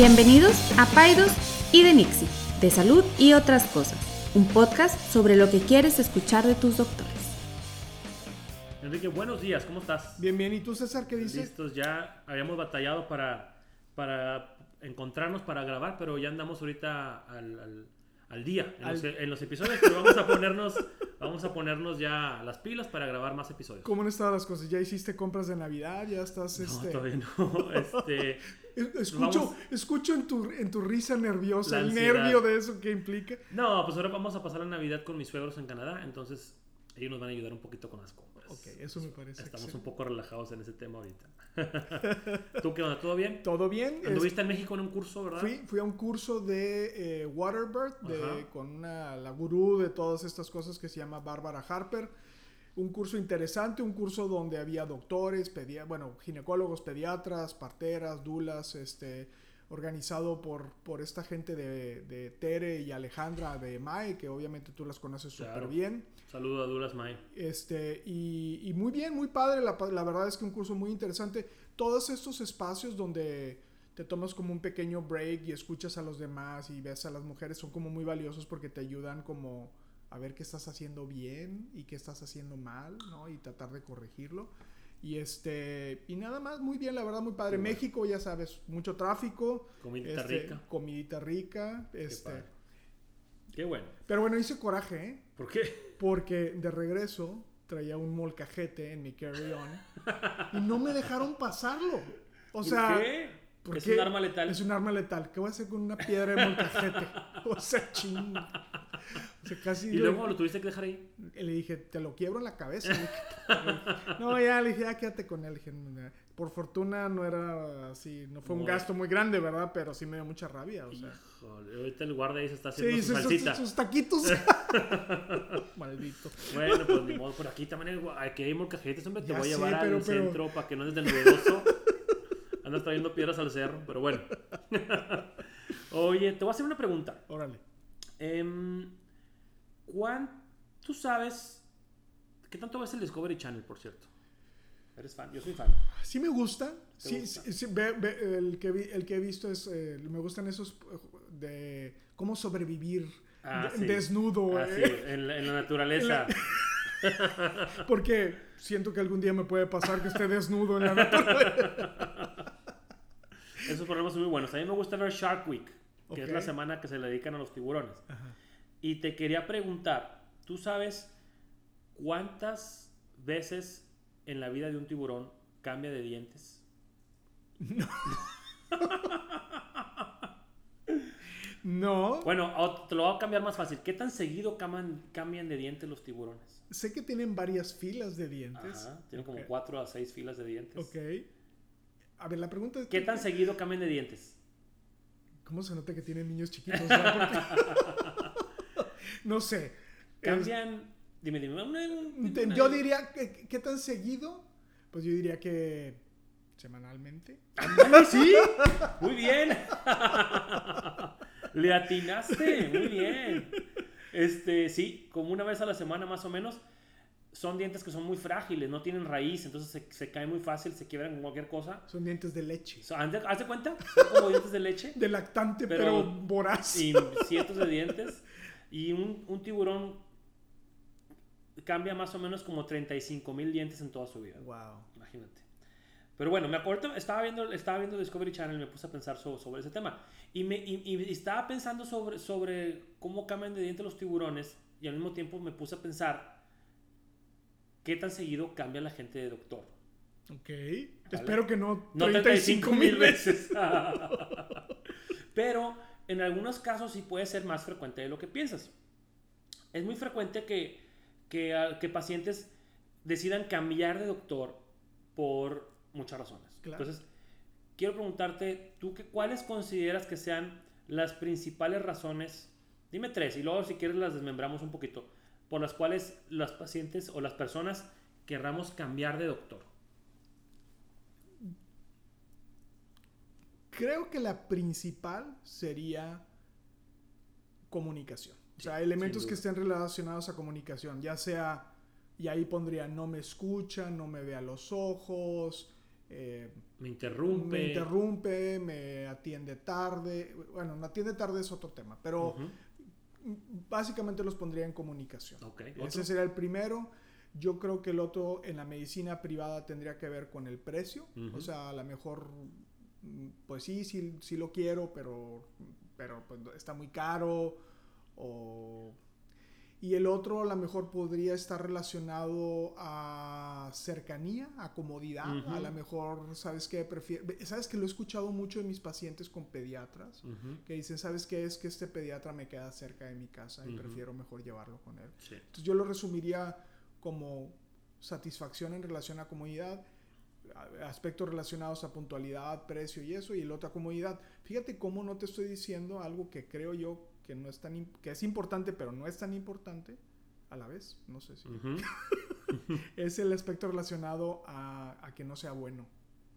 Bienvenidos a Paidos y de Nixie, de salud y otras cosas, un podcast sobre lo que quieres escuchar de tus doctores. Enrique, buenos días, ¿cómo estás? Bien, bien. ¿Y tú, César, qué dices? Listos, ya habíamos batallado para, para encontrarnos para grabar, pero ya andamos ahorita al, al- al día en, Al- Los, en los episodios, pero vamos a ponernos, vamos a ponernos ya las pilas para grabar más episodios. ¿Cómo han estado las cosas? ¿Ya hiciste compras de Navidad? ¿Ya estás, No, este... todavía no. Este, Es- Escucho, Vamos- escucho en tu, en tu risa nerviosa, el nervio de eso que implica. no, pues ahora vamos a pasar la Navidad con mis suegros en Canadá, entonces ellos nos van a ayudar un poquito con las compras. Ok, eso me parece Estamos un excelente. poco relajados en ese tema ahorita. ¿Tú qué onda? ¿Todo bien? ¿Todo bien? Es- Anduviste en México en un curso, ¿verdad? Fui, fui a un curso de eh, Waterbird de- con una, la gurú de todas estas cosas que se llama Bárbara Harper. Un curso interesante, un curso donde había doctores, pedia- bueno, ginecólogos, pediatras, parteras, dulas, este, organizado por, por esta gente de, de Tere y Alejandra de MAE, que obviamente tú las conoces súper Claro. bien. Saludo a Dulas May. Este, y, y muy bien, muy padre. La, la verdad es que un curso muy interesante. Todos estos espacios donde te tomas como un pequeño break y escuchas a los demás y ves a las mujeres son como muy valiosos porque te ayudan como a ver qué estás haciendo bien y qué estás haciendo mal, ¿no? Y tratar de corregirlo. Y este, y nada más, muy bien, la verdad, muy padre. Qué bueno. México, ya sabes, mucho tráfico. Comidita este, rica. Comidita rica. Qué Este, padre. Qué bueno. pero bueno, hice coraje, ¿eh? ¿Por qué? Porque de regreso traía un molcajete en mi carry-on y no me dejaron pasarlo. O ¿Por sea, qué? ¿por es qué? un arma letal. es un arma letal. ¿Qué voy a hacer con una piedra de molcajete? O sea, ching. O sea, casi Y le- luego lo tuviste que dejar ahí. le dije, te lo quiebro en la cabeza. Dije, no, ya le dije, ya quédate con él. Le dije, "No, por fortuna no era así, no fue un gasto muy grande, ¿verdad? Pero sí me dio mucha rabia. O sea, Híjole, ahorita el guardia ahí se está haciendo sí, su sus, salsita. sus- sus taquitos. Maldito. Bueno, pues ni modo, por aquí también hay, aquí hay molcajetes, hombre, te Ya voy a llevar al pero- centro para que no andes de novedoso. Andas trayendo piedras al cerro, pero bueno. Oye, te voy a hacer una pregunta. Órale. Em, ¿cuán- ¿Tú sabes qué tanto ves el Discovery Channel, por cierto? ¿Eres fan? Yo soy fan. Sí me gusta. ¿Te Sí, gusta? sí, sí, ve- ve- el, que vi- el que he visto es, eh, me gustan esos de cómo sobrevivir Ah, de- sí. desnudo. Así, eh, en, la, en la naturaleza. porque siento que algún día me puede pasar que esté desnudo en la naturaleza. Esos programas son muy buenos. A mí me gusta ver Shark Week, que es la semana que se le dedican a los tiburones. Y te quería preguntar, ¿tú sabes cuántas veces en la vida de un tiburón cambia de dientes? No. Bueno, o- te lo voy a cambiar más fácil. ¿Qué tan seguido cambian, cambian de dientes los tiburones? Sé que tienen varias filas de dientes. Ajá, tienen como. 4 a 6 filas de dientes. Ok. A ver, la pregunta es... ¿Qué tan seguido cambian de dientes? ¿Cómo se nota que tienen niños chiquitos? no? Sé. Cambian... Dime, dime. una- Es- una- yo diría, que- ¿qué tan seguido? Pues yo diría que semanalmente. ¡Ándale, sí! Muy bien. Le atinaste, muy bien. Este, sí, como una vez a la semana más o menos. Son dientes que son muy frágiles, no tienen raíz, entonces se, se caen muy fácil, se quiebran con cualquier cosa. Son dientes de leche. So, ¿haz de- haz de cuenta? Son como dientes de leche De lactante, Pero- pero, voraz. y cientos de dientes. Y un, un tiburón cambia más o menos como 35 mil dientes en toda su vida. Wow. Imagínate. Pero bueno, me acuerdo, estaba viendo, estaba viendo Discovery Channel y me puse a pensar so- sobre ese tema. Y, me, y, y estaba pensando sobre, sobre cómo cambian de diente los tiburones y al mismo tiempo me puse a pensar qué tan seguido cambia la gente de doctor. Ok. Espero que no No 35 mil veces. Pero en algunos casos sí puede ser más frecuente de lo que piensas. Es muy frecuente que, que, ah, que pacientes decidan cambiar de doctor por muchas razones. Claro. Entonces, quiero preguntarte, ¿tú qué, cuáles consideras que sean las principales razones? Dime tres y luego si quieres las desmembramos un poquito. Por las cuales los pacientes o las personas querramos cambiar de doctor. Creo que la principal sería comunicación. O sea, elementos que estén relacionados a comunicación, ya sea, y ahí pondría no me escucha, no me ve a los ojos, eh, me interrumpe. Me interrumpe, me atiende tarde. Bueno, no atiende tarde es otro tema, pero básicamente los pondría en comunicación. Ese sería el primero. Yo creo que el otro en la medicina privada tendría que ver con el precio. O sea, a lo mejor, pues sí, sí, sí lo quiero, pero, pero pues, está muy caro. O y el otro a lo mejor podría estar relacionado a cercanía, a comodidad. A lo mejor, ¿sabes qué? Prefiero, ¿Sabes que lo he escuchado mucho de mis pacientes con pediatras? Que dicen, ¿sabes qué? Es que este pediatra me queda cerca de mi casa y prefiero mejor llevarlo con él. Entonces yo lo resumiría como satisfacción en relación a comodidad, aspectos relacionados a puntualidad, precio y eso, y el otro a comodidad. Fíjate cómo no te estoy diciendo algo que creo yo que no es tan que es importante pero no es tan importante a la vez no sé si es el aspecto relacionado a, a, que no sea bueno.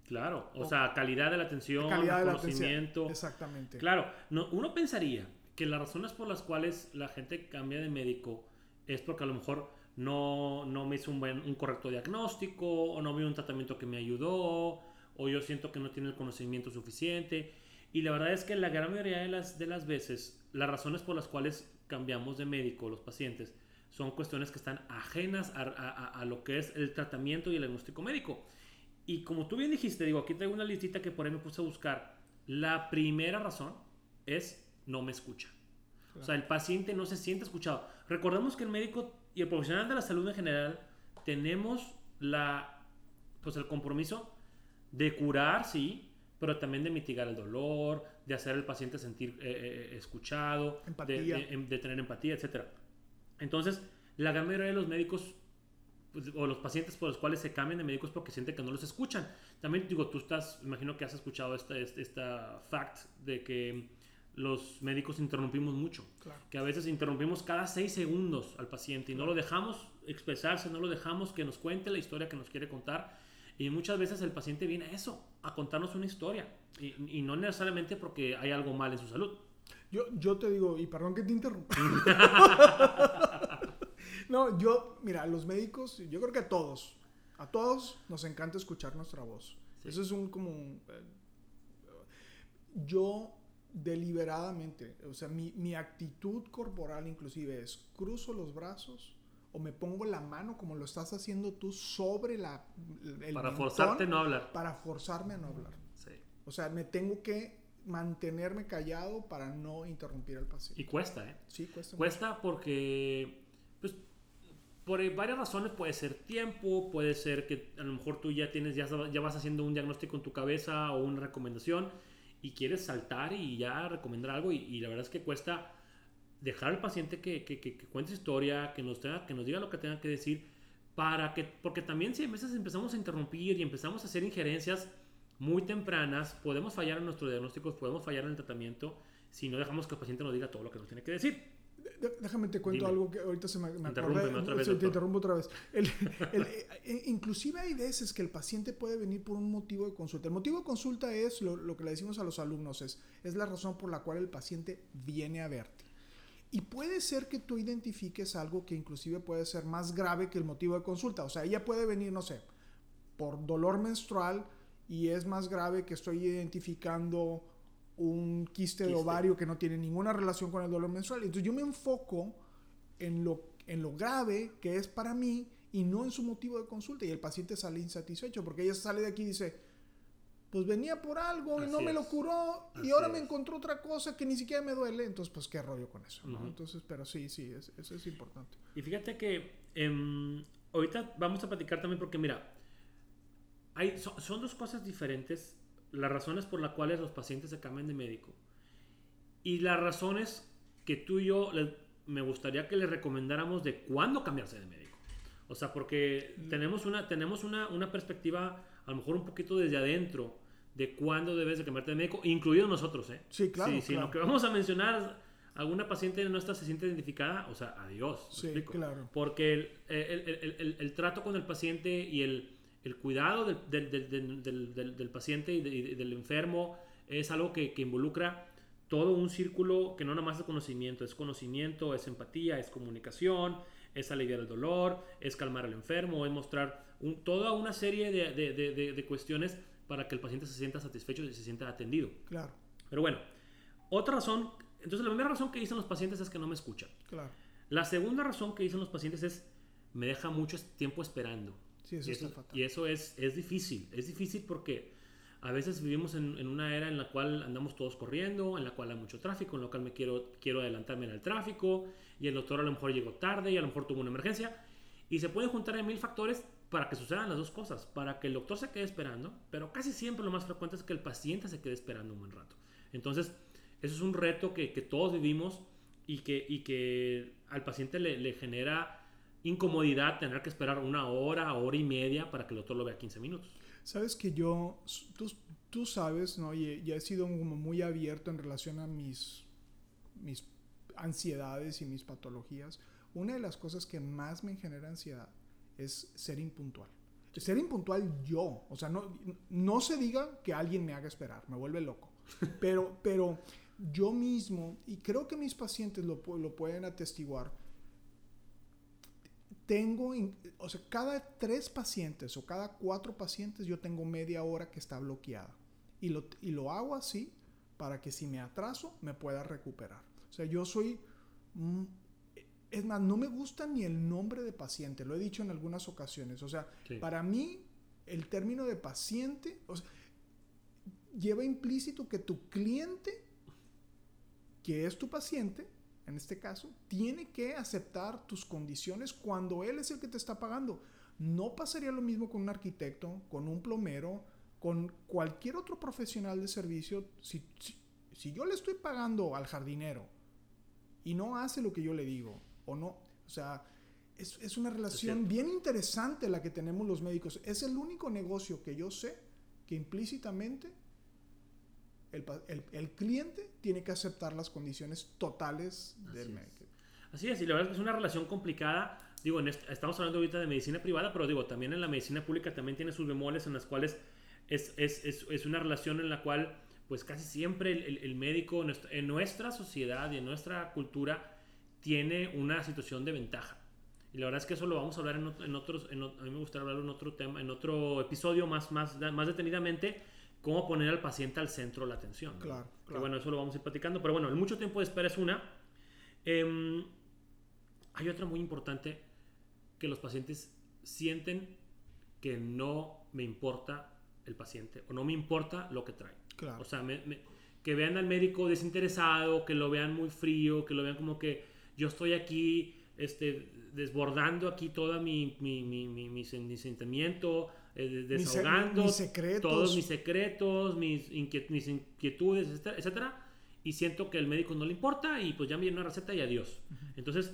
Claro o, sea calidad de la atención calidad conocimiento exactamente. Claro no, uno pensaría que las razones por las cuales la gente cambia de médico es porque a lo mejor no, no me hizo un, buen, un correcto diagnóstico o no vi un tratamiento que me ayudó o yo siento que no tiene el conocimiento suficiente y la verdad es que la gran mayoría de las, de las veces las razones por las cuales cambiamos de médico los pacientes son cuestiones que están ajenas a, lo que es el tratamiento y el diagnóstico médico. Y como tú bien dijiste, digo, aquí traigo una listita que por ahí me puse a buscar. La primera razón es no me escucha. O sea, el paciente no se siente escuchado. Recordemos que el médico y el profesional de la salud en general tenemos la, pues el compromiso de curar, sí, pero también de mitigar el dolor, de hacer al paciente sentir eh, eh, eh, escuchado, em, de, tener empatía, etc. Entonces, la gran mayoría de los médicos pues, o los pacientes por los cuales se cambian de médicos porque sienten que no los escuchan. También digo, tú estás, imagino que has escuchado esta, esta, fact de que los médicos interrumpimos mucho, que a veces interrumpimos cada seis segundos al paciente y no lo dejamos expresarse, no lo dejamos que nos cuente la historia que nos quiere contar y muchas veces el paciente viene a eso, a contarnos una historia. Y, no necesariamente porque hay algo mal en su salud. Yo, yo te digo, y perdón que te interrumpa. no, yo, mira, los médicos, yo creo que a todos, a todos nos encanta escuchar nuestra voz. Eso es un como... Eh, yo deliberadamente, o sea, mi, mi actitud corporal inclusive es, cruzo los brazos o me pongo la mano como lo estás haciendo tú sobre la el para forzarte a no hablar. para forzarme a no hablar. Sí. o sea me tengo que mantenerme callado para no interrumpir al paciente. Y cuesta eh sí cuesta cuesta porque pues por varias razones puede ser tiempo puede ser que a lo mejor tú ya tienes ya, ya vas haciendo un diagnóstico en tu cabeza o una recomendación y quieres saltar y ya recomendar algo y, y la verdad es que cuesta dejar al paciente que, que, que, cuente historia, que nos, tenga, que nos diga lo que tenga que decir, para que, porque también si a veces empezamos a interrumpir y empezamos a hacer injerencias muy tempranas, podemos fallar en nuestros diagnósticos, podemos fallar en el tratamiento si no dejamos que el paciente nos diga todo lo que nos tiene que decir. Déjame te cuento algo que ahorita se me, me otra vez, te interrumpo otra vez. Eh, inclusive hay veces que el paciente puede venir por un motivo de consulta. El motivo de consulta es lo, lo que le decimos a los alumnos, es, es la razón por la cual el paciente viene a verte. Y puede ser que tú identifiques algo que inclusive puede ser más grave que el motivo de consulta. O sea, ella puede venir, no sé, por dolor menstrual y es más grave que estoy identificando un quiste, de ovario que no tiene ninguna relación con el dolor menstrual. Entonces yo me enfoco en lo, en lo grave que es para mí y no en su motivo de consulta. Y el paciente sale insatisfecho porque ella sale de aquí y dice, pues venía por algo y no me lo curó y ahora me encontró otra cosa que ni siquiera me duele, entonces pues qué rollo con eso, ¿no? Entonces, pero sí, sí, eso es importante. Y fíjate que em, ahorita vamos a platicar también porque mira, hay, son, dos cosas diferentes, las razones por las cuales los pacientes se cambian de médico y las razones que tú y yo me gustaría que les recomendáramos de cuándo cambiarse de médico. O sea, porque mm. tenemos una, tenemos una, una perspectiva a lo mejor un poquito desde adentro de cuándo debes de cambiarte de médico, incluido nosotros, ¿eh? Sí, claro. Sí, lo que vamos a mencionar, alguna paciente nuestra se siente identificada, o sea, adiós. Sí, claro. Porque el, el, el, el, trato con el paciente y el, cuidado del, del, del, del, paciente y, del enfermo es algo que, que involucra todo un círculo que no nada más es conocimiento, es conocimiento, es empatía, es comunicación, es aliviar el dolor, es calmar al enfermo, es mostrar toda una serie de, de, de, cuestiones para que el paciente se sienta satisfecho y se sienta atendido. Claro. Pero bueno, otra razón, entonces la primera razón que dicen los pacientes es que no me escuchan. Claro. La segunda razón que dicen los pacientes es me deja mucho tiempo esperando. Sí, eso y eso, fatal. Y eso es, es difícil. Es difícil porque a veces vivimos en, en, una era en la cual andamos todos corriendo, en la cual hay mucho tráfico, en la cual me quiero, quiero adelantarme en el tráfico y el doctor a lo mejor llegó tarde y a lo mejor tuvo una emergencia. Y se pueden juntar en mil factores para que sucedan las dos cosas, para que el doctor se quede esperando, pero casi siempre lo más frecuente es que el paciente se quede esperando un buen rato. Entonces, eso es un reto que, que todos vivimos y que, y que al paciente le, le, genera incomodidad tener que esperar una hora, hora y media para que el doctor lo vea 15 minutos. Sabes que yo, tú, tú sabes, ¿no? Y, y, he sido como muy abierto en relación a mis, mis ansiedades y mis patologías. Una de las cosas que más me genera ansiedad es ser impuntual. Ser impuntual yo, o sea, no, no se diga que alguien me haga esperar, me vuelve loco. Pero, pero yo mismo, y creo que mis pacientes lo, lo pueden atestiguar, tengo, o sea, cada tres pacientes o cada cuatro pacientes yo tengo media hora que está bloqueada. Y lo, y lo hago así para que si me atraso me pueda recuperar. O sea, yo soy... Es más, no me gusta ni el nombre de paciente, lo he dicho en algunas ocasiones. O sea, Sí. para mí el término de paciente o sea, lleva implícito que tu cliente, que es tu paciente, en este caso, tiene que aceptar tus condiciones cuando él es el que te está pagando. No pasaría lo mismo con un arquitecto, con un plomero, con cualquier otro profesional de servicio. Si, si, si yo le estoy pagando al jardinero y no hace lo que yo le digo, o no, o sea, es, es una relación Es bien interesante la que tenemos los médicos. Es el único negocio que yo sé que implícitamente el, el- el cliente tiene que aceptar las condiciones totales del Así médico. Así es, y la verdad es que es una relación complicada. Digo, en est- estamos hablando ahorita de medicina privada, pero digo, también en la medicina pública también tiene sus bemoles en las cuales es, es, es, es una relación en la cual, pues casi siempre el, el- el médico nuestra- en nuestra sociedad y en nuestra cultura tiene una situación de ventaja. Y la verdad es que eso lo vamos a hablar en, en otros, en a mí me gustaría hablarlo en otro tema, en otro episodio más, más, más detenidamente, cómo poner al paciente al centro de la atención. ¿no? Claro, Que claro. bueno, eso lo vamos a ir platicando, pero bueno, el mucho tiempo de espera es una. Em, hay otra muy importante que los pacientes sienten que no me importa el paciente o no me importa lo que trae. Claro. O sea, me- me- que vean al médico desinteresado, que lo vean muy frío, que lo vean como que yo estoy aquí este, desbordando aquí toda mi, mi, mi, mi sentimiento, eh, desahogando mis todos mis secretos, mis, inquiet- mis inquietudes, etcétera, etcétera, y siento que el médico no le importa y pues ya me viene una receta y adiós. Entonces,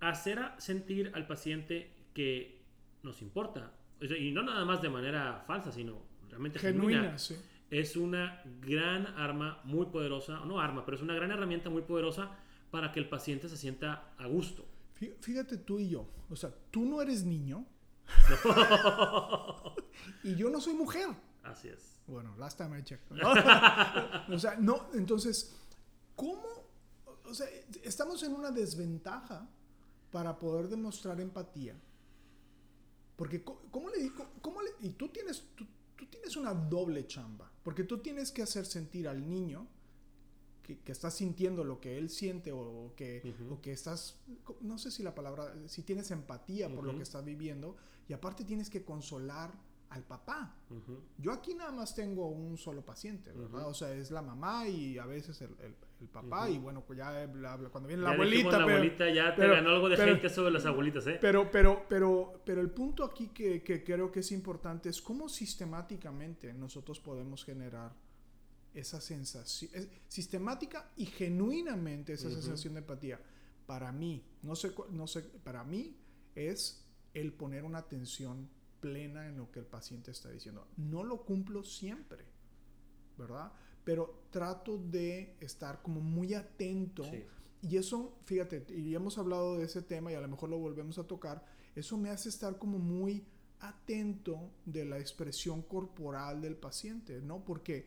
hacer a sentir al paciente que nos importa, o sea, y no nada más de manera falsa, sino realmente genuina, Genuina, sí. es una gran arma muy poderosa, no arma, pero es una gran herramienta muy poderosa para que el paciente se sienta a gusto. Fí- Fíjate tú y yo. O sea, tú no eres niño y yo no soy mujer. Así es. Bueno, last time I checked. o sea, no, entonces, ¿cómo? O sea, estamos en una desventaja para poder demostrar empatía. Porque, ¿cómo le digo? ¿Cómo le, y tú tienes, tú, tú tienes una doble chamba. Porque tú tienes que hacer sentir al niño que, que está sintiendo lo que él siente o que, Ujú. o que estás, no sé si la palabra, si tienes empatía por lo Ujú. que está viviendo. Y aparte tienes que consolar al papá. Ujú. Yo aquí nada más tengo un solo paciente, ¿verdad? O sea, es la mamá y a veces el, el- el papá y bueno, pues ya cuando viene la abuelita, la pero, abuelita, ya te pero- ganó algo de pero- gente sobre las abuelitas, ¿eh? pero, pero, pero, pero el punto aquí que, que creo que es importante es cómo sistemáticamente nosotros podemos generar esa sensación, es- sistemática y genuinamente esa Ujú. sensación de empatía. Para mí, no sé, no sé, para mí es el poner una atención plena en lo que el paciente está diciendo. No lo cumplo siempre, ¿verdad? Pero trato de estar como muy atento. Sí. Y eso, fíjate, y hemos hablado de ese tema y a lo mejor lo volvemos a tocar, eso me hace estar como muy atento de la expresión corporal del paciente, ¿no? Porque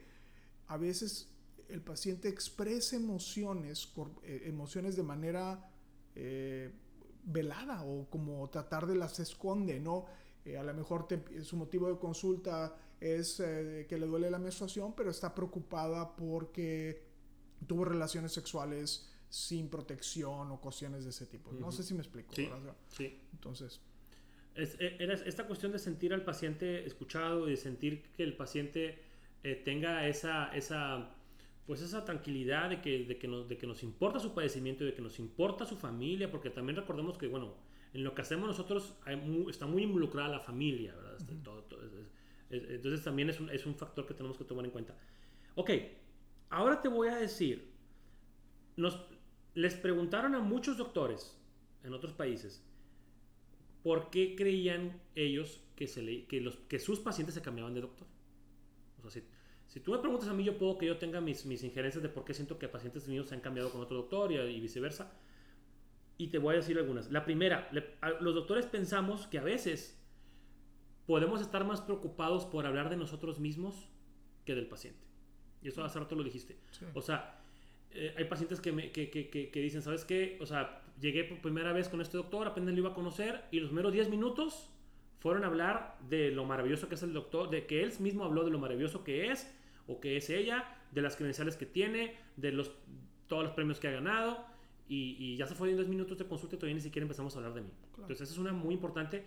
a veces el paciente expresa emociones, eh, emociones de manera, eh, velada o como tratar de las esconde, ¿no? Eh, a lo mejor su motivo de consulta es eh, que le duele la menstruación, pero está preocupada porque tuvo relaciones sexuales sin protección o cuestiones de ese tipo. No sé si me explico. Sí, sí. Entonces... Es, e, esta cuestión de sentir al paciente escuchado y de sentir que el paciente eh, tenga esa, esa, pues esa tranquilidad de que, de, que nos, de que nos importa su padecimiento y de que nos importa su familia, porque también recordemos que, bueno, en lo que hacemos nosotros está muy involucrada la familia, ¿verdad? entonces también es un, es un factor que tenemos que tomar en cuenta. Ok, ahora te voy a decir, nos, les preguntaron a muchos doctores en otros países por qué creían ellos que, se le, que, los, que sus pacientes se cambiaban de doctor. O sea, si, tú me preguntas a mí, yo puedo que yo tenga mis, mis injerencias de por qué siento que pacientes míos se han cambiado con otro doctor y, viceversa. Y te voy a decir algunas. La primera, los doctores pensamos que a veces podemos estar más preocupados por hablar de nosotros mismos que del paciente. Y eso hace rato lo dijiste. O sea, eh, hay pacientes que, me, que, que, que, dicen, ¿sabes qué? O sea, llegué por primera vez con este doctor, apenas lo iba a conocer y los meros 10 minutos fueron a hablar de lo maravilloso que es el doctor, de que él mismo habló de lo maravilloso que es o que es ella, de las credenciales que tiene, de los, todos los premios que ha ganado y, y ya se fueron 10 minutos de consulta y todavía ni siquiera empezamos a hablar de mí. Entonces, esa es una muy importante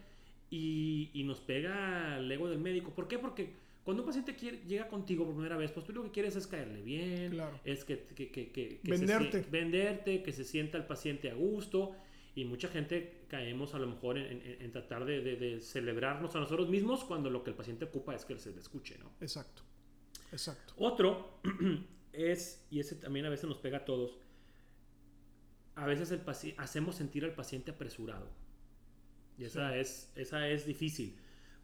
y, y nos pega el ego del médico. ¿Por qué? Porque cuando un paciente llega contigo por primera vez, pues tú lo que quieres es caerle bien, es que, que, que, que venderte. Se, venderte, que se sienta el paciente a gusto. Y mucha gente caemos a lo mejor en, en, tratar de, de, celebrarnos a nosotros mismos cuando lo que el paciente ocupa es que se le escuche, ¿no? Exacto, exacto. Otro es, y ese también a veces nos pega a todos, a veces el hacemos sentir al paciente apresurado. Y esa, es, esa es difícil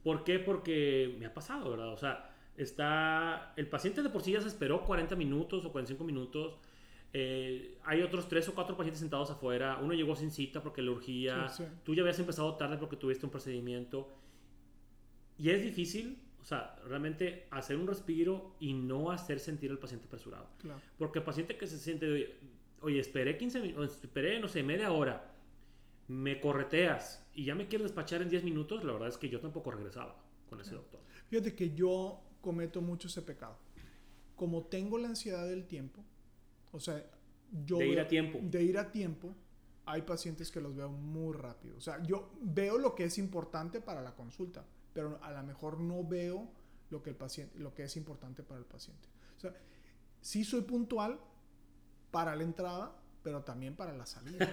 ¿Por qué? Porque me ha pasado, ¿verdad? O sea, está. El paciente de por sí ya se esperó 40 minutos o 45 minutos. Eh, hay otros tres o cuatro pacientes sentados afuera. Uno llegó sin cita porque le urgía. Tú ya habías empezado tarde porque tuviste un procedimiento. Y es difícil, o sea, realmente hacer un respiro y no hacer sentir al paciente apresurado. Porque el paciente que se siente, oye, esperé 15 minutos, esperé, no sé, media hora me correteas y ya me quieres despachar en 10 minutos, la verdad es que yo tampoco regresaba con ese doctor. Fíjate que yo cometo mucho ese pecado. Como tengo la ansiedad del tiempo, o sea, yo... De ir a tiempo. De ir a tiempo, hay pacientes que los veo muy rápido. O sea, yo veo lo que es importante para la consulta, pero a lo mejor no veo lo que, el paciente, lo que es importante para el paciente. O sea, sí soy puntual para la entrada, pero también para la salida.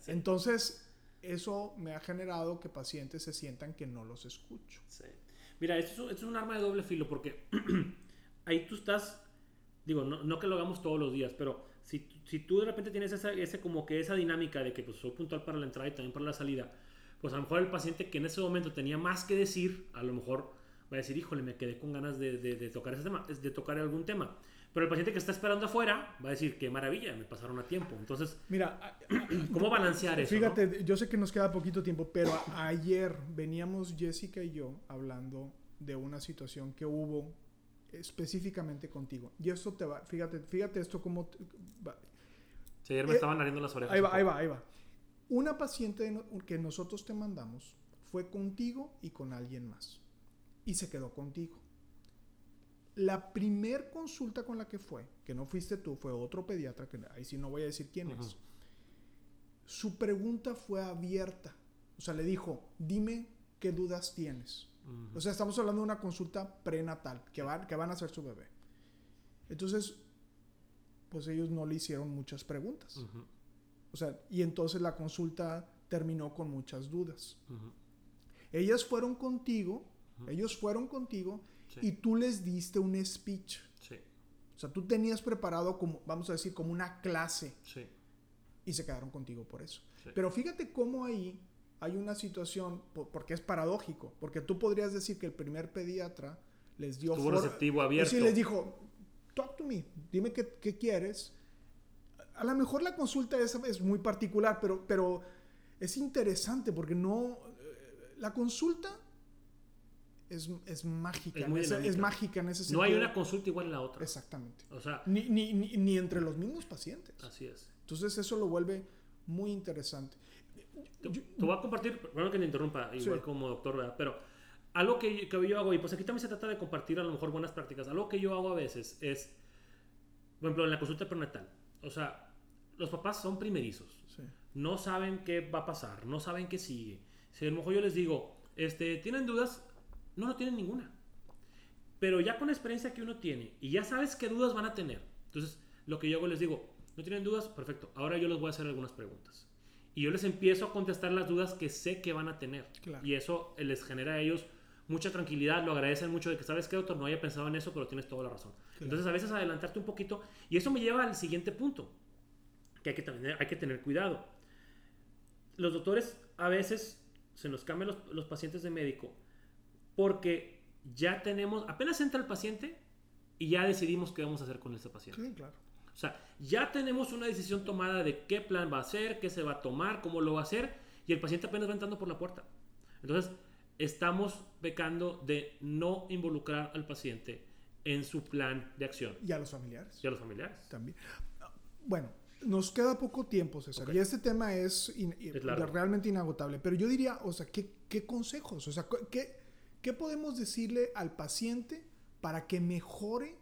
Entonces, eso me ha generado que pacientes se sientan que no los escucho. Sí. Mira, esto es, un arma de doble filo porque ahí tú estás, digo, no, que lo hagamos todos los días, pero si, si tú de repente tienes esa, ese, como que esa dinámica de que pues, soy puntual para la entrada y también para la salida, pues a lo mejor el paciente que en ese momento tenía más que decir, a lo mejor va a decir, híjole, me quedé con ganas de, de tocar ese tema, de tocar algún tema. Pero el paciente que está esperando afuera va a decir, qué maravilla, me pasaron a tiempo. Entonces, mira, ¿cómo balancear eso? Fíjate, yo sé que nos queda poquito tiempo, pero ayer veníamos Jessica y yo hablando de una situación que hubo específicamente contigo. Y esto te va, fíjate, fíjate esto como... Sí, ayer me eh, estaban ariendo las orejas. Ahí va, ahí va, ahí va. Una paciente que nosotros te mandamos fue contigo y con alguien más. Y se quedó contigo. La primer consulta con la que fue, que no fuiste tú, fue otro pediatra, que ahí sí no voy a decir quién es, su pregunta fue abierta. O sea, le dijo, dime qué dudas tienes. O sea, estamos hablando de una consulta prenatal, que van, que van a hacer su bebé. Entonces, pues ellos no le hicieron muchas preguntas. O sea, y entonces la consulta terminó con muchas dudas. Ellas fueron contigo, ellos fueron contigo y tú les diste un speech. Sí. O sea, tú tenías preparado como, vamos a decir, como una clase. Sí. Y se quedaron contigo por eso. Pero fíjate cómo ahí hay una situación, porque es paradójico, porque tú podrías decir que el primer pediatra les dio... Estuvo receptivo, abierto. Y les dijo, talk to me, dime qué, qué quieres. A lo mejor la consulta es, es muy particular, pero, pero es interesante porque no... Eh, la consulta es, es mágica. Es, es, mágica en ese sentido. No hay una consulta igual a la otra. Exactamente. O sea, ni, ni, ni, entre los mismos pacientes. Así es. Entonces eso lo vuelve muy interesante. Te, te voy a compartir, bueno que te interrumpa, igual Sí. como doctor, ¿verdad? Pero algo que, que yo hago, y pues aquí también se trata de compartir a lo mejor buenas prácticas, algo que yo hago a veces es, por ejemplo, en la consulta prenatal, o sea, los papás son primerizos, Sí. no saben qué va a pasar, no saben qué sigue. Si a lo mejor yo les digo, este, ¿tienen dudas? No, no tienen ninguna. Pero ya con la experiencia que uno tiene y ya sabes qué dudas van a tener. Entonces, lo que yo hago les digo, ¿no tienen dudas? Perfecto. Ahora yo les voy a hacer algunas preguntas. Y yo les empiezo a contestar las dudas que sé que van a tener. Claro. Y eso les genera a ellos mucha tranquilidad, lo agradecen mucho de que, ¿sabes qué, doctor? No había pensado en eso, pero tienes toda la razón. Entonces, a veces adelantarte un poquito. Y eso me lleva al siguiente punto, que hay que, también, hay que tener cuidado. Los doctores a veces se nos cambian los, los pacientes de médico porque ya tenemos, apenas entra el paciente y ya decidimos qué vamos a hacer con ese paciente. Sí, claro. O sea, ya tenemos una decisión tomada de qué plan va a hacer, qué se va a tomar, cómo lo va a hacer, y el paciente apenas va entrando por la puerta. Entonces, estamos pecando de no involucrar al paciente en su plan de acción Y a los familiares y a los familiares. también. Bueno, nos queda poco tiempo, César. Y este tema es, in- Es largo. realmente inagotable. Pero yo diría, o sea, ¿qué, qué consejos? O sea, ¿qué, ¿qué podemos decirle al paciente para que mejore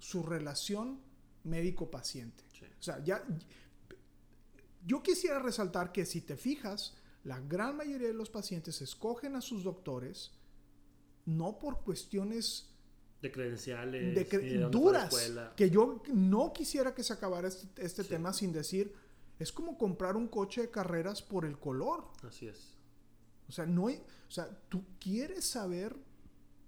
su relación médico-paciente? Sí. O sea, ya. Yo quisiera resaltar que si te fijas, la gran mayoría de los pacientes escogen a sus doctores no por cuestiones De credenciales, de cre- duras que yo no quisiera que se acabara este, este Sí. tema sin decir es como comprar un coche de carreras por el color Así es. o sea no hay- o sea tú quieres saber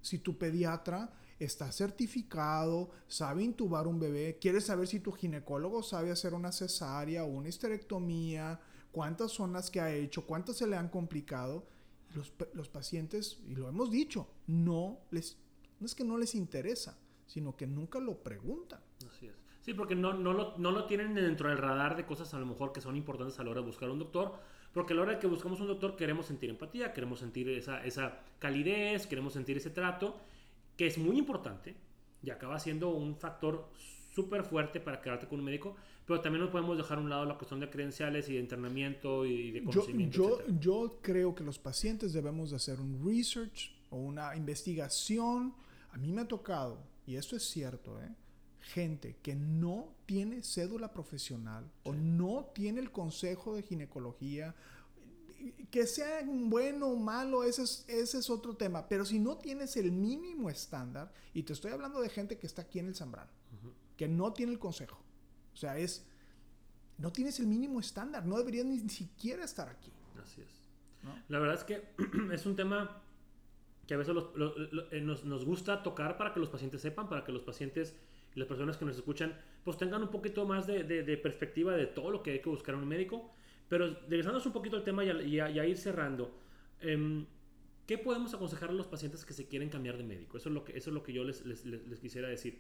si tu pediatra está certificado sabe intubar un bebé quieres saber si tu ginecólogo sabe hacer una cesárea o una histerectomía cuántas son las que ha hecho cuántas se le han complicado los, los pacientes y lo hemos dicho no les no es que no les interesa sino que nunca lo preguntan Así es. Sí, porque no, no, lo, no lo tienen dentro del radar de cosas a lo mejor que son importantes a la hora de buscar un doctor. Porque a la hora de que buscamos un doctor queremos sentir empatía, queremos sentir esa, esa calidez, queremos sentir ese trato, que es muy importante y acaba siendo un factor súper fuerte para quedarte con un médico, pero también no podemos dejar a un lado la cuestión de credenciales y de entrenamiento y de yo, conocimiento. yo, etcétera. yo creo que los pacientes debemos de hacer un research o una investigación. A mí me ha tocado, y esto es cierto, ¿eh? gente que no tiene cédula profesional o no tiene el consejo de ginecología, que sea bueno o malo, ese es, ese es otro tema, pero si no tienes el mínimo estándar, y te estoy hablando de gente que está aquí en el Zambrano, que no tiene el consejo, o sea, es, no tienes el mínimo estándar, no deberías ni siquiera estar aquí. Así es. ¿no? La verdad es que es un tema que a veces los- eh, nos, nos gusta tocar para que los pacientes sepan, para que los pacientes y las personas que nos escuchan pues tengan un poquito más de, de- de perspectiva de todo lo que hay que buscar en un médico. Pero regresándonos un poquito al tema y a, ir cerrando, em, ¿qué podemos aconsejar a los pacientes que se quieren cambiar de médico? Eso es lo que, eso es lo que yo les- les quisiera decir.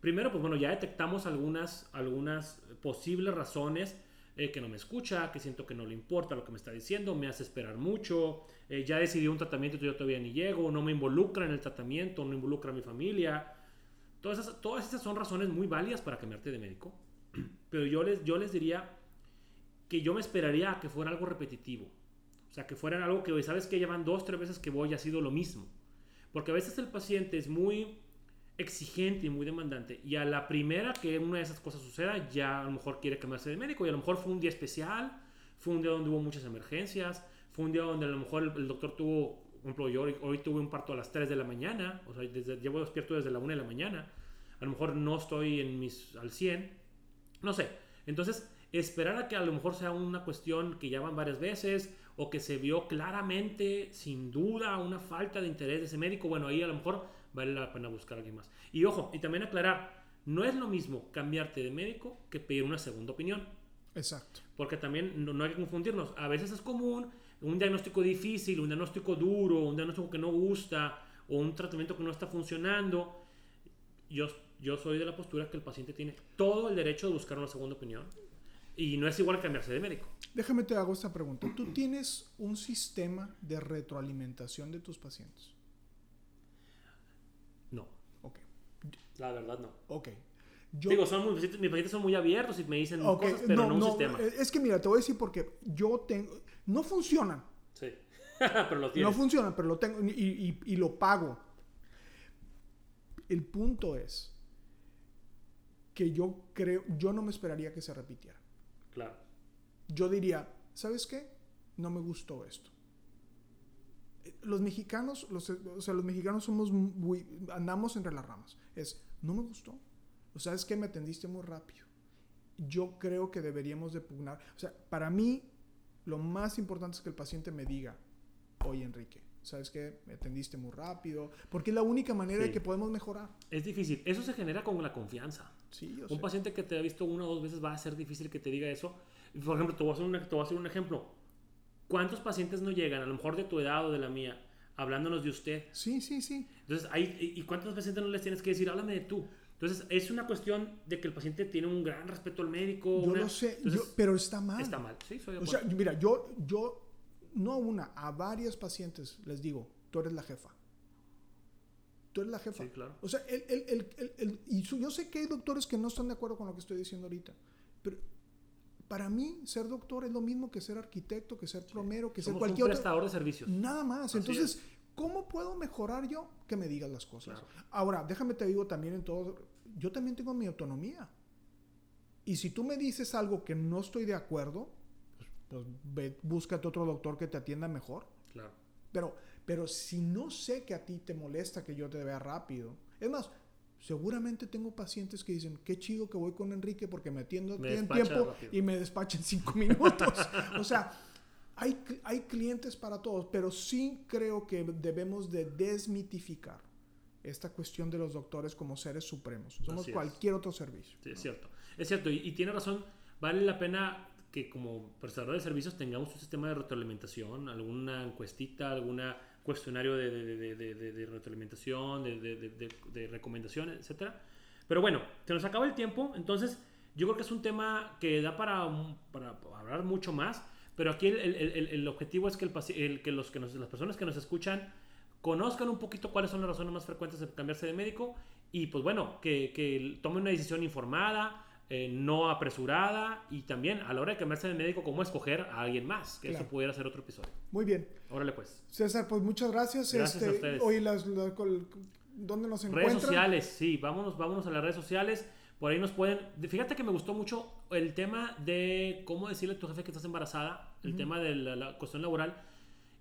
Primero, pues bueno, ya detectamos algunas, algunas posibles razones eh, que no me escucha, que siento que no le importa lo que me está diciendo, me hace esperar mucho, eh, ya decidí un tratamiento y yo todavía ni llego, no me involucra en el tratamiento, no involucra a mi familia. Todas esas, todas esas son razones muy válidas para cambiarte de médico. Pero yo les, yo les diría que yo me esperaría que fuera algo repetitivo. O sea, que fuera algo que, ¿sabes que Llevan dos, tres veces que voy y ha sido lo mismo. Porque a veces el paciente es muy exigente y muy demandante. Y a la primera que una de esas cosas suceda, ya a lo mejor quiere cambiarse de médico. Y a lo mejor fue un día especial, fue un día donde hubo muchas emergencias, fue un día donde a lo mejor el, el doctor tuvo, por ejemplo, yo hoy, hoy tuve un parto a las 3 de la mañana, o sea, desde, llevo despierto desde la 1 de la mañana. A lo mejor no estoy en mis, al 100. No sé. Entonces, esperar a que a lo mejor sea una cuestión que ya van varias veces o que se vio claramente, sin duda, una falta de interés de ese médico, bueno, ahí a lo mejor vale la pena buscar a alguien más. Y ojo, y también aclarar, no es lo mismo cambiarte de médico que pedir una segunda opinión. Exacto. Porque también no, no hay que confundirnos. A veces es común un diagnóstico difícil, un diagnóstico duro, un diagnóstico que no gusta o un tratamiento que no está funcionando. Yo, yo soy de la postura que el paciente tiene todo el derecho de buscar una segunda opinión. Y no es igual cambiarse de médico. Déjame te hago esta pregunta. ¿Tú tienes un sistema de retroalimentación de tus pacientes? No, Ok. la verdad no. Ok. Yo, Digo, son muy, mis pacientes son muy abiertos y me dicen cosas, pero no, un sistema. eh, Es que mira, te voy a decir porque yo tengo. No funcionan. Sí. pero lo tienes. No funcionan, pero lo tengo y, y- y lo pago. El punto es que yo creo, yo no me esperaría que se repitiera. Claro. Yo diría, ¿sabes qué? No me gustó esto. Eh, Los mexicanos, los, o sea, los mexicanos somos muy, andamos entre las ramas. Es, no me gustó. O sabes que me atendiste muy rápido. Yo creo que deberíamos de pugnar. O sea, para mí, lo más importante es que el paciente me diga, oye Enrique, ¿sabes qué? Me atendiste muy rápido. Porque es la única manera Sí. de que podemos mejorar. Es difícil. Eso se genera con la confianza. Sí, Un sé. paciente que te ha visto una o dos veces va a ser difícil que te diga eso. Por ejemplo, te voy a hacer, una- te voy a hacer un ejemplo. ¿Cuántos pacientes no llegan, a lo mejor de tu edad o de la mía, hablándonos de usted? Sí, sí, sí. Entonces, hay, ¿y cuántos pacientes no les tienes que decir, háblame de tú? Entonces, es una cuestión de que el paciente tiene un gran respeto al médico. Yo una- lo sé, Entonces, yo- pero está mal. está mal. Sí, soy O sea, mira, yo, yo, no a una, a varias pacientes les digo, tú eres la jefa. Tú eres la jefa. Sí, claro. O sea, el, el, el, y yo sé que hay doctores que no están de acuerdo con lo que estoy diciendo ahorita, pero para mí ser doctor es lo mismo que ser arquitecto, que ser plomero, que ser Somos un cualquier otro. prestador de servicios. Nada más. Así Entonces, ¿cómo puedo mejorar yo? Que me digas las cosas. Claro. Ahora, déjame te digo también en todo, yo también tengo mi autonomía. Y si tú me dices algo que no estoy de acuerdo, pues, pues ve, búscate otro doctor que te atienda mejor. Claro. Pero, pero si no sé que a ti te molesta que yo te vea rápido, es más, seguramente tengo pacientes que dicen, qué chido que voy con Enrique porque me atiendo Me en tiempo rápido. y me despacha en cinco minutos. o sea, hay, hay clientes para todos, pero sí creo que debemos de desmitificar esta cuestión de los doctores como seres supremos. Somos cualquier otro servicio. Sí, es cierto. Es cierto, y, y tiene razón. Vale la pena que como prestador de servicios tengamos un sistema de retroalimentación, alguna encuestita, algún cuestionario de, de, de, de, retroalimentación, de, recomendaciones, etcétera. Pero bueno, se nos acaba el tiempo, entonces yo creo que es un tema que da para, para hablar mucho más, pero aquí el, el- el- el objetivo es que, el- que, los, que nos- las personas que nos escuchan conozcan un poquito cuáles son las razones más frecuentes de cambiarse de médico y pues bueno, que, que tomen una decisión informada, eh, no apresurada y también a la hora de cambiarse de médico, cómo escoger a alguien más, que Claro. eso pudiera ser otro episodio. Muy bien. Órale pues. César, pues muchas gracias. Gracias a este, ustedes. Oye, las, las- ¿dónde nos encuentran? Redes sociales, sí, vámonos, vámonos a las redes sociales. Por ahí nos pueden. Fíjate que me gustó mucho el tema de cómo decirle a tu jefe que estás embarazada, el tema de la, la cuestión laboral.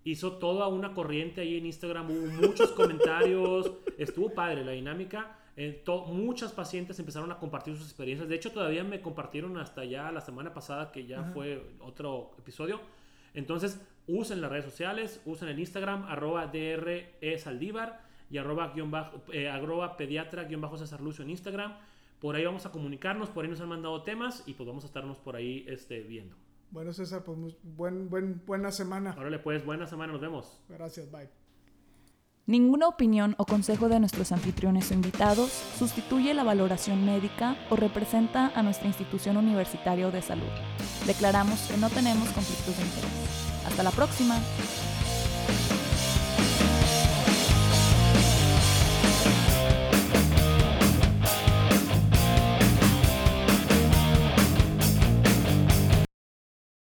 Hizo toda una corriente ahí en Instagram, hubo muchos comentarios, estuvo padre la dinámica. eh, muchas pacientes empezaron a compartir sus experiencias. De hecho, todavía me compartieron hasta ya la semana pasada, que ya Ajá. fue otro episodio. Entonces, usen las redes sociales, usen el Instagram, arroba DRE Saldívar y arroba, guion bajo, eh, arroba pediatra guion bajo César Lucio en Instagram. Por ahí vamos a comunicarnos, por ahí nos han mandado temas y pues vamos a estarnos por ahí este, viendo. Bueno, César, pues muy- buen, buen, buena semana. Órale pues, buena semana, nos vemos. Gracias, bye. Ninguna opinión o consejo de nuestros anfitriones o invitados sustituye la valoración médica o representa a nuestra institución universitaria o de salud. Declaramos que no tenemos conflictos de interés. Hasta la próxima.